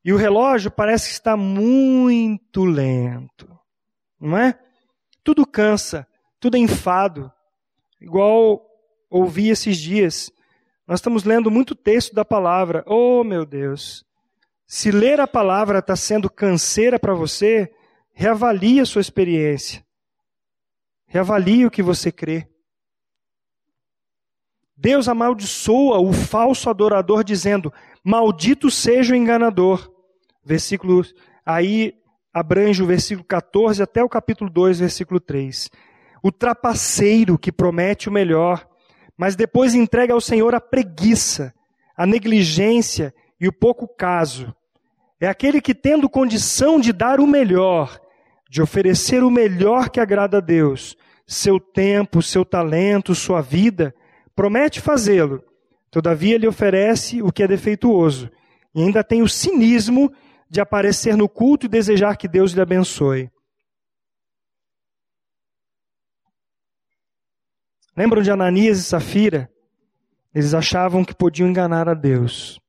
e o relógio parece que está muito lento, não é? Tudo cansa, tudo é enfado. Igual ouvi esses dias, nós estamos lendo muito texto da palavra. Oh, meu Deus! Se ler a palavra está sendo canseira para você, reavalie a sua experiência. Reavalie o que você crê. Deus amaldiçoa o falso adorador, dizendo: Maldito seja o enganador. Versículo aí abrange o versículo 14 até o capítulo 2, versículo 3. O trapaceiro que promete o melhor, mas depois entrega ao Senhor a preguiça, a negligência e o pouco caso. É aquele que, tendo condição de dar o melhor, de oferecer o melhor que agrada a Deus, seu tempo, seu talento, sua vida, promete fazê-lo. Todavia, ele oferece o que é defeituoso e ainda tem o cinismo de aparecer no culto e desejar que Deus lhe abençoe. Lembram de Ananias e Safira? Eles achavam que podiam enganar a Deus.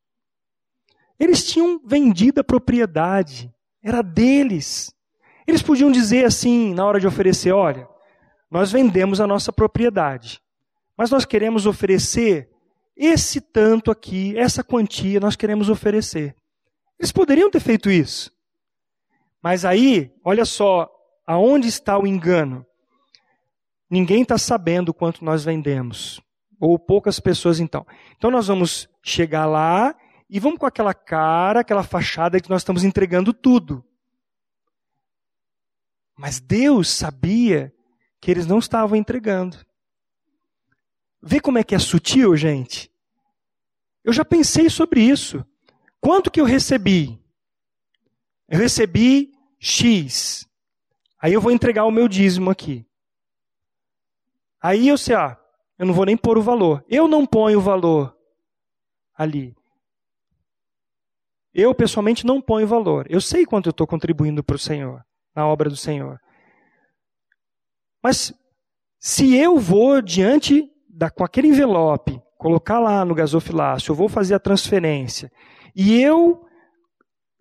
Eles tinham vendido a propriedade, era deles. Eles podiam dizer assim, na hora de oferecer: olha, nós vendemos a nossa propriedade, mas nós queremos oferecer esse tanto aqui, essa quantia, nós queremos oferecer. Eles poderiam ter feito isso. Mas aí, olha só, aonde está o engano? Ninguém está sabendo quanto nós vendemos. Ou poucas pessoas então. Então nós vamos chegar lá e vamos com aquela cara, aquela fachada que nós estamos entregando tudo. Mas Deus sabia que eles não estavam entregando. Vê como é que é sutil, gente? Eu já pensei sobre isso. Quanto que eu recebi? Eu recebi X. Aí eu vou entregar o meu dízimo aqui. Aí eu sei, ah, eu não vou nem pôr o valor. Eu não ponho o valor ali. Eu, pessoalmente, não ponho o valor. Eu sei quanto eu estou contribuindo para o Senhor, na obra do Senhor. Mas, se eu vou diante da, com aquele envelope, colocar lá no gasofilácio, eu vou fazer a transferência, e eu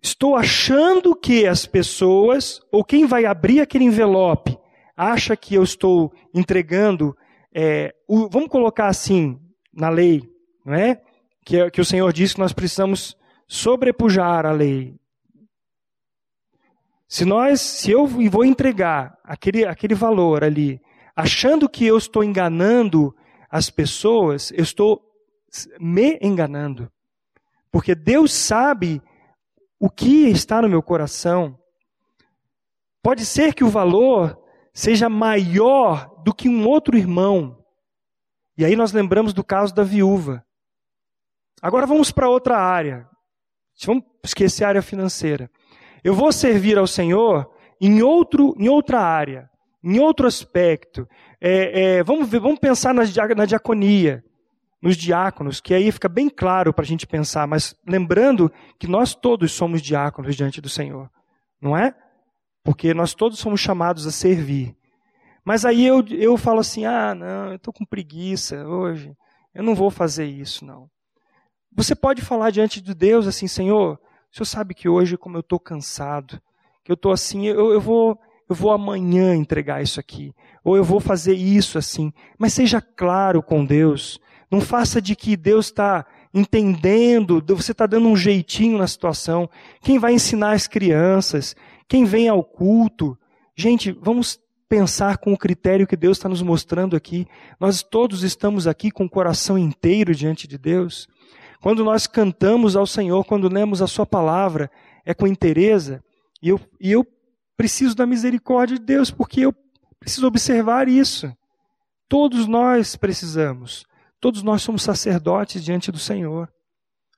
estou achando que as pessoas, ou quem vai abrir aquele envelope, acha que eu estou entregando, é, o, vamos colocar assim na lei, não é? Que, que o Senhor disse que nós precisamos sobrepujar a lei. Se nós, se eu vou entregar aquele, aquele valor ali, achando que eu estou enganando as pessoas, eu estou me enganando. Porque Deus sabe o que está no meu coração. Pode ser que o valor seja maior do que um outro irmão. E aí nós lembramos do caso da viúva. Agora vamos para outra área. Vamos esquecer a área financeira. Eu vou servir ao Senhor em, outro, em outra área, em outro aspecto. É, é, vamos, ver, vamos pensar na, na diaconia, nos diáconos, que aí fica bem claro para a gente pensar, mas lembrando que nós todos somos diáconos diante do Senhor, não é? porque nós todos somos chamados a servir. Mas aí eu, eu falo assim: ah, não, eu estou com preguiça hoje, eu não vou fazer isso, não. Você pode falar diante de Deus assim: Senhor, o Senhor sabe que hoje, como eu estou cansado, que eu estou assim, eu, eu, vou, eu vou amanhã entregar isso aqui, ou eu vou fazer isso assim. Mas seja claro com Deus. Não faça de que Deus está entendendo, você está dando um jeitinho na situação. Quem vai ensinar as crianças? Quem vem ao culto, gente, vamos pensar com o critério que Deus está nos mostrando aqui. Nós todos estamos aqui com o coração inteiro diante de Deus. Quando nós cantamos ao Senhor, quando lemos a Sua palavra, é com interesse, e eu, e eu preciso da misericórdia de Deus, porque eu preciso observar isso. Todos nós precisamos. Todos nós somos sacerdotes diante do Senhor.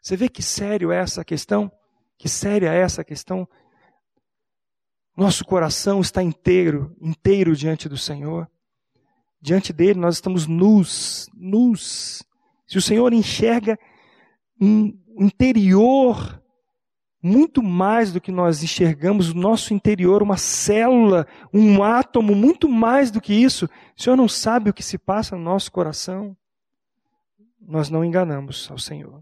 Você vê que sério é essa questão? Que séria é essa questão? Nosso coração está inteiro, inteiro diante do Senhor. Diante dele nós estamos nus, nus. Se o Senhor enxerga interior muito mais do que nós enxergamos, o nosso interior, uma célula, um átomo, muito mais do que isso. O Senhor não sabe o que se passa no nosso coração. Nós não enganamos ao Senhor.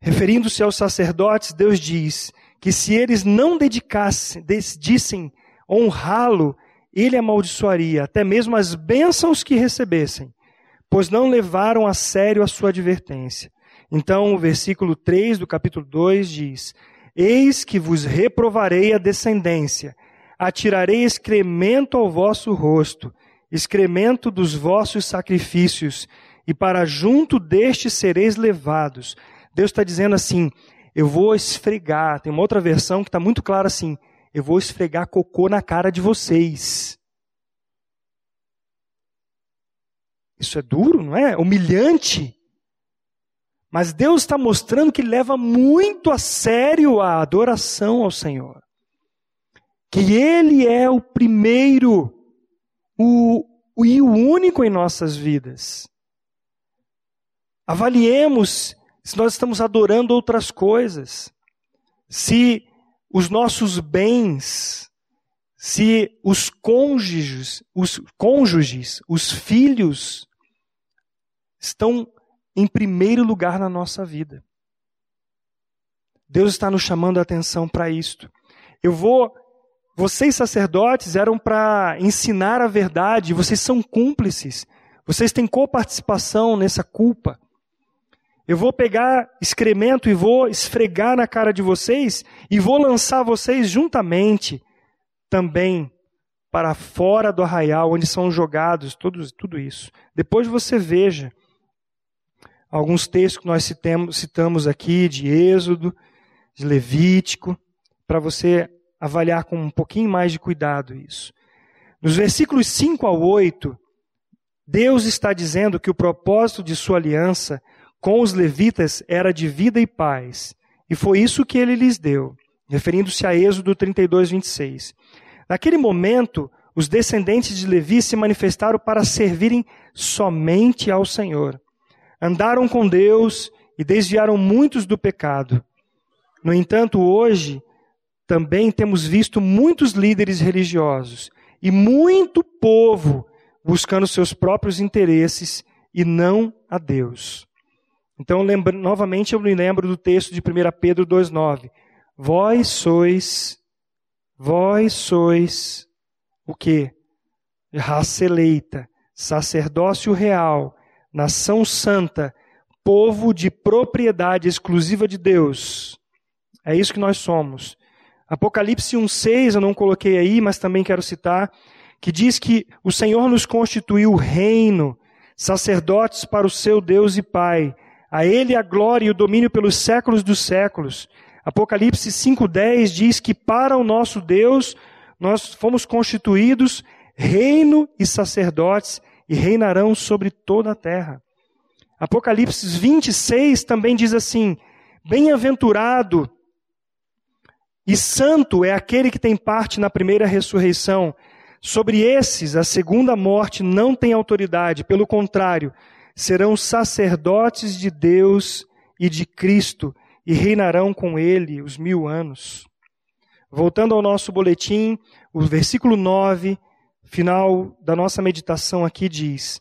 Referindo-se aos sacerdotes, Deus diz que se eles não dedicassem, decidissem honrá-lo, ele amaldiçoaria até mesmo as bênçãos que recebessem, pois não levaram a sério a sua advertência. Então, o versículo 3 do capítulo 2 diz: Eis que vos reprovarei a descendência, atirarei excremento ao vosso rosto, excremento dos vossos sacrifícios, e para junto destes sereis levados. Deus está dizendo assim: eu vou esfregar. Tem uma outra versão que está muito clara assim: eu vou esfregar cocô na cara de vocês. Isso é duro, não é? Humilhante. Mas Deus está mostrando que leva muito a sério a adoração ao Senhor. Que Ele é o primeiro o, o, e o único em nossas vidas. Avaliemos se nós estamos adorando outras coisas. Se os nossos bens, se os cônjuges, os cônjuges, os filhos estão em primeiro lugar na nossa vida. Deus está nos chamando a atenção para isto. Eu vou. Vocês, sacerdotes, eram para ensinar a verdade, vocês são cúmplices, vocês têm coparticipação nessa culpa. Eu vou pegar excremento e vou esfregar na cara de vocês e vou lançar vocês juntamente também para fora do arraial, onde são jogados tudo, tudo isso. Depois você veja alguns textos que nós citamos, aqui, de Êxodo, de Levítico, para você avaliar com um pouquinho mais de cuidado isso. Nos versículos 5 ao 8, Deus está dizendo que o propósito de sua aliança com os levitas era de vida e paz, e foi isso que ele lhes deu, referindo-se a Êxodo 32, 26. Naquele momento, os descendentes de Levi se manifestaram para servirem somente ao Senhor andaram com Deus e desviaram muitos do pecado. No entanto, hoje também temos visto muitos líderes religiosos e muito povo buscando seus próprios interesses e não a Deus. Então, lembra, novamente eu me lembro do texto de 1 Pedro 2,9. Vós sois, vós sois o que? Raça eleita, sacerdócio real, nação santa, povo de propriedade exclusiva de Deus. É isso que nós somos. Apocalipse 1,6 eu não coloquei aí, mas também quero citar, que diz que o Senhor nos constituiu reino, sacerdotes para o seu Deus e Pai. A Ele a glória e o domínio pelos séculos dos séculos. Apocalipse 5,10 diz que para o nosso Deus nós fomos constituídos reino e sacerdotes e reinarão sobre toda a terra. Apocalipse 26 também diz assim: Bem-aventurado e santo é aquele que tem parte na primeira ressurreição. Sobre esses, a segunda morte não tem autoridade, pelo contrário, serão sacerdotes de Deus e de Cristo e reinarão com ele os mil anos. Voltando ao nosso boletim, o versículo 9 final da nossa meditação aqui diz: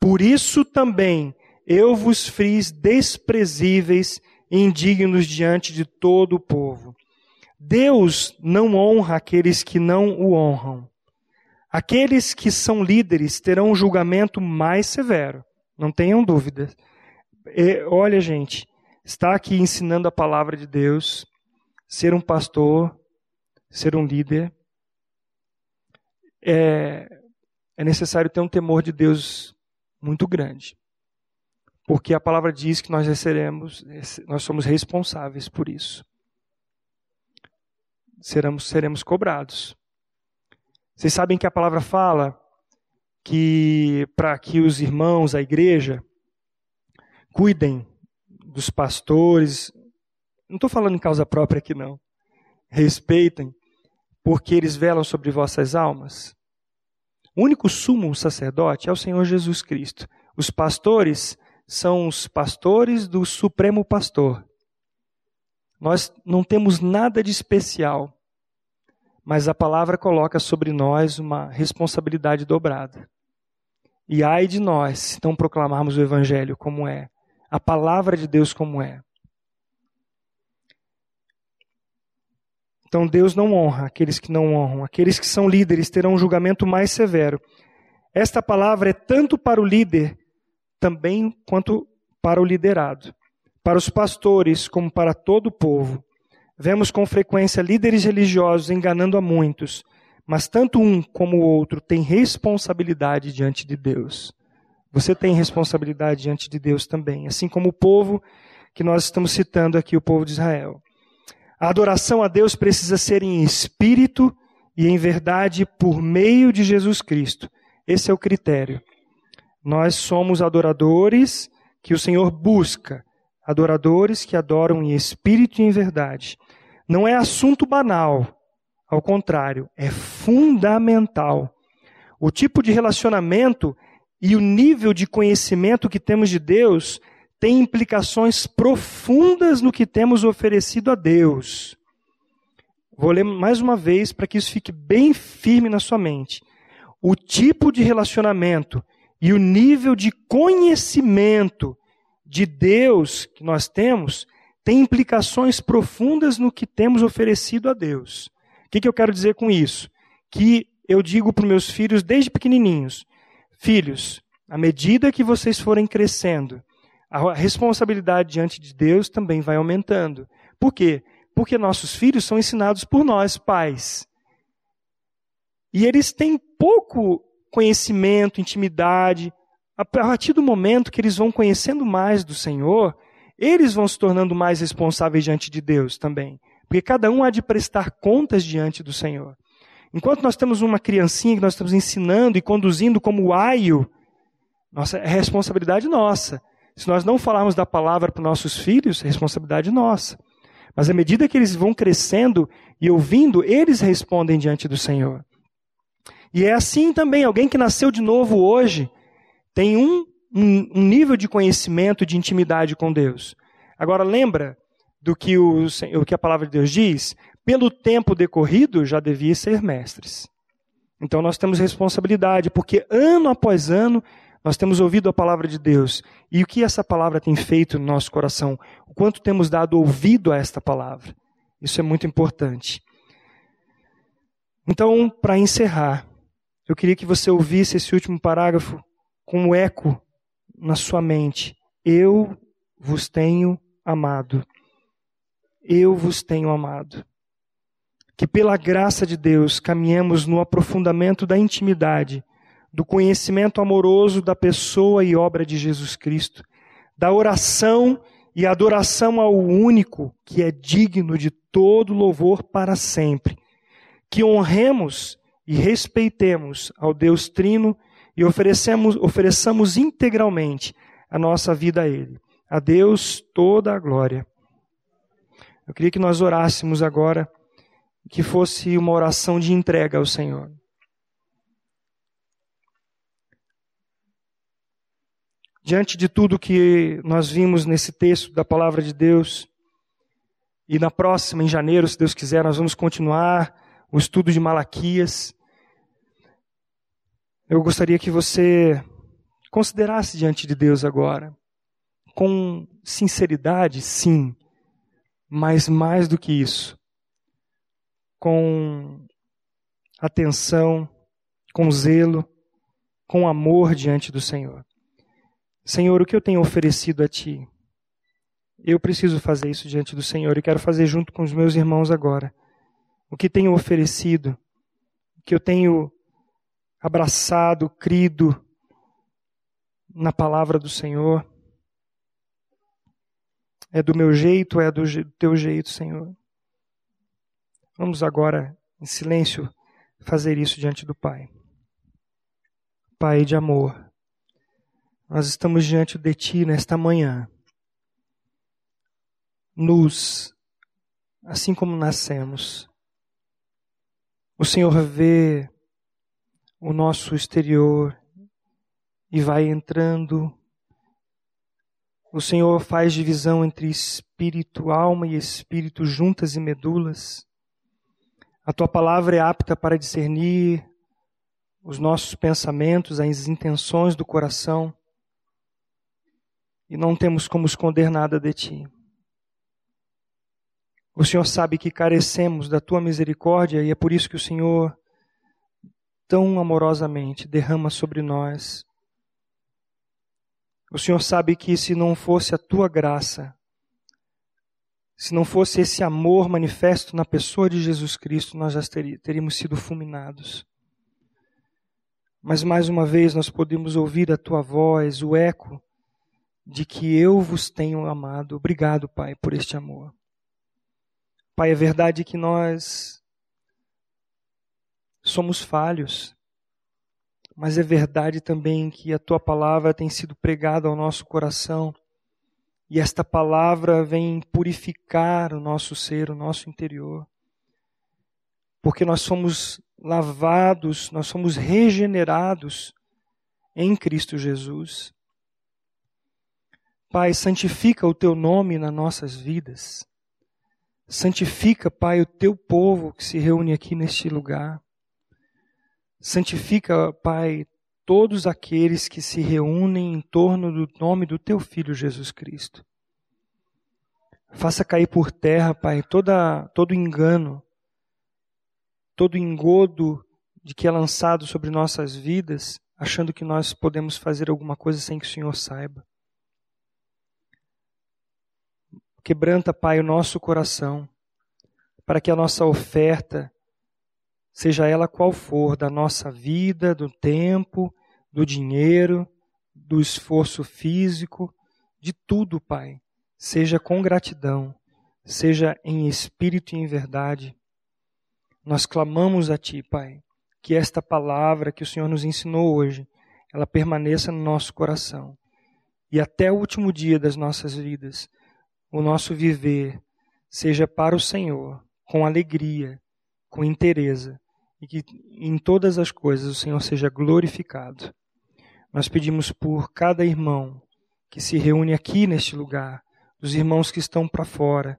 Por isso também eu vos fiz desprezíveis e indignos diante de todo o povo. Deus não honra aqueles que não o honram. Aqueles que são líderes terão um julgamento mais severo, não tenham dúvida. E, olha, gente, está aqui ensinando a palavra de Deus, ser um pastor, ser um líder, é, é necessário ter um temor de Deus muito grande. Porque a palavra diz que nós receberemos, nós somos responsáveis por isso. Seremos, seremos cobrados. Vocês sabem que a palavra fala que para que os irmãos, a igreja, cuidem dos pastores. Não estou falando em causa própria aqui, não. Respeitem, porque eles velam sobre vossas almas. O único sumo sacerdote é o Senhor Jesus Cristo. Os pastores são os pastores do Supremo Pastor. Nós não temos nada de especial, mas a palavra coloca sobre nós uma responsabilidade dobrada. E ai de nós se não proclamarmos o Evangelho como é, a palavra de Deus como é. Então Deus não honra aqueles que não honram, aqueles que são líderes terão um julgamento mais severo. Esta palavra é tanto para o líder também quanto para o liderado, para os pastores como para todo o povo. Vemos com frequência líderes religiosos enganando a muitos, mas tanto um como o outro têm responsabilidade diante de Deus. Você tem responsabilidade diante de Deus também, assim como o povo que nós estamos citando aqui, o povo de Israel. A adoração a Deus precisa ser em espírito e em verdade por meio de Jesus Cristo. Esse é o critério. Nós somos adoradores que o Senhor busca, adoradores que adoram em espírito e em verdade. Não é assunto banal, ao contrário, é fundamental. O tipo de relacionamento e o nível de conhecimento que temos de Deus tem implicações profundas no que temos oferecido a Deus. Vou ler mais uma vez para que isso fique bem firme na sua mente. O tipo de relacionamento e o nível de conhecimento de Deus que nós temos tem implicações profundas no que temos oferecido a Deus. O que, que eu quero dizer com isso? Que eu digo para meus filhos desde pequenininhos: Filhos, à medida que vocês forem crescendo, a responsabilidade diante de Deus também vai aumentando. Por quê? Porque nossos filhos são ensinados por nós, pais. E eles têm pouco conhecimento, intimidade. A partir do momento que eles vão conhecendo mais do Senhor, eles vão se tornando mais responsáveis diante de Deus também. Porque cada um há de prestar contas diante do Senhor. Enquanto nós temos uma criancinha que nós estamos ensinando e conduzindo como aio, nossa, é responsabilidade nossa. Se nós não falarmos da palavra para nossos filhos, é responsabilidade nossa. Mas à medida que eles vão crescendo e ouvindo, eles respondem diante do Senhor. E é assim também, alguém que nasceu de novo hoje tem um, um, um nível de conhecimento, de intimidade com Deus. Agora lembra do que, o, o que a palavra de Deus diz? pelo tempo decorrido, já devia ser mestres. Então nós temos responsabilidade, porque ano após ano nós temos ouvido a palavra de Deus. E o que essa palavra tem feito no nosso coração? O quanto temos dado ouvido a esta palavra? Isso é muito importante. Então, para encerrar, eu queria que você ouvisse esse último parágrafo com um eco na sua mente. Eu vos tenho amado. Eu vos tenho amado que pela graça de Deus caminhemos no aprofundamento da intimidade, do conhecimento amoroso da pessoa e obra de Jesus Cristo, da oração e adoração ao único que é digno de todo louvor para sempre, que honremos e respeitemos ao Deus Trino e oferecemos, ofereçamos integralmente a nossa vida a Ele. A Deus toda a glória. Eu queria que nós orássemos agora que fosse uma oração de entrega ao Senhor. Diante de tudo que nós vimos nesse texto da palavra de Deus, e na próxima, em janeiro, se Deus quiser, nós vamos continuar o estudo de Malaquias. Eu gostaria que você considerasse diante de Deus agora, com sinceridade, sim, mas mais do que isso, com atenção, com zelo, com amor diante do Senhor. Senhor, o que eu tenho oferecido a Ti? Eu preciso fazer isso diante do Senhor e quero fazer junto com os meus irmãos agora. O que tenho oferecido, o que eu tenho abraçado, crido, na palavra do Senhor. É do meu jeito, é do teu jeito, Senhor. Vamos agora, em silêncio, fazer isso diante do Pai. Pai de amor, nós estamos diante de Ti nesta manhã. Nos, assim como nascemos, o Senhor vê o nosso exterior e vai entrando. O Senhor faz divisão entre espírito, alma e espírito juntas e medulas. A tua palavra é apta para discernir os nossos pensamentos, as intenções do coração. E não temos como esconder nada de ti. O Senhor sabe que carecemos da tua misericórdia e é por isso que o Senhor tão amorosamente derrama sobre nós. O Senhor sabe que se não fosse a tua graça, se não fosse esse amor manifesto na pessoa de Jesus Cristo, nós já teríamos sido fulminados. Mas mais uma vez nós podemos ouvir a tua voz, o eco de que eu vos tenho amado. Obrigado, Pai, por este amor. Pai, é verdade que nós somos falhos, mas é verdade também que a tua palavra tem sido pregada ao nosso coração e esta palavra vem purificar o nosso ser, o nosso interior. Porque nós somos lavados, nós somos regenerados em Cristo Jesus. Pai, santifica o teu nome nas nossas vidas. Santifica, Pai, o teu povo que se reúne aqui neste lugar. Santifica, Pai, todos aqueles que se reúnem em torno do nome do teu filho Jesus Cristo. Faça cair por terra, Pai, toda, todo engano, todo engodo de que é lançado sobre nossas vidas, achando que nós podemos fazer alguma coisa sem que o Senhor saiba. Quebranta, Pai, o nosso coração, para que a nossa oferta seja ela qual for, da nossa vida, do tempo, do dinheiro, do esforço físico, de tudo, Pai, seja com gratidão, seja em espírito e em verdade. Nós clamamos a Ti, Pai, que esta palavra que o Senhor nos ensinou hoje, ela permaneça no nosso coração. E até o último dia das nossas vidas, o nosso viver seja para o Senhor, com alegria, com interesse, e que em todas as coisas o Senhor seja glorificado. Nós pedimos por cada irmão que se reúne aqui neste lugar, dos irmãos que estão para fora,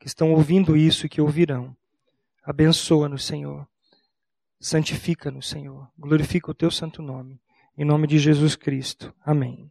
que estão ouvindo isso e que ouvirão. Abençoa-nos, Senhor. Santifica-nos, Senhor. Glorifica o teu santo nome. Em nome de Jesus Cristo. Amém.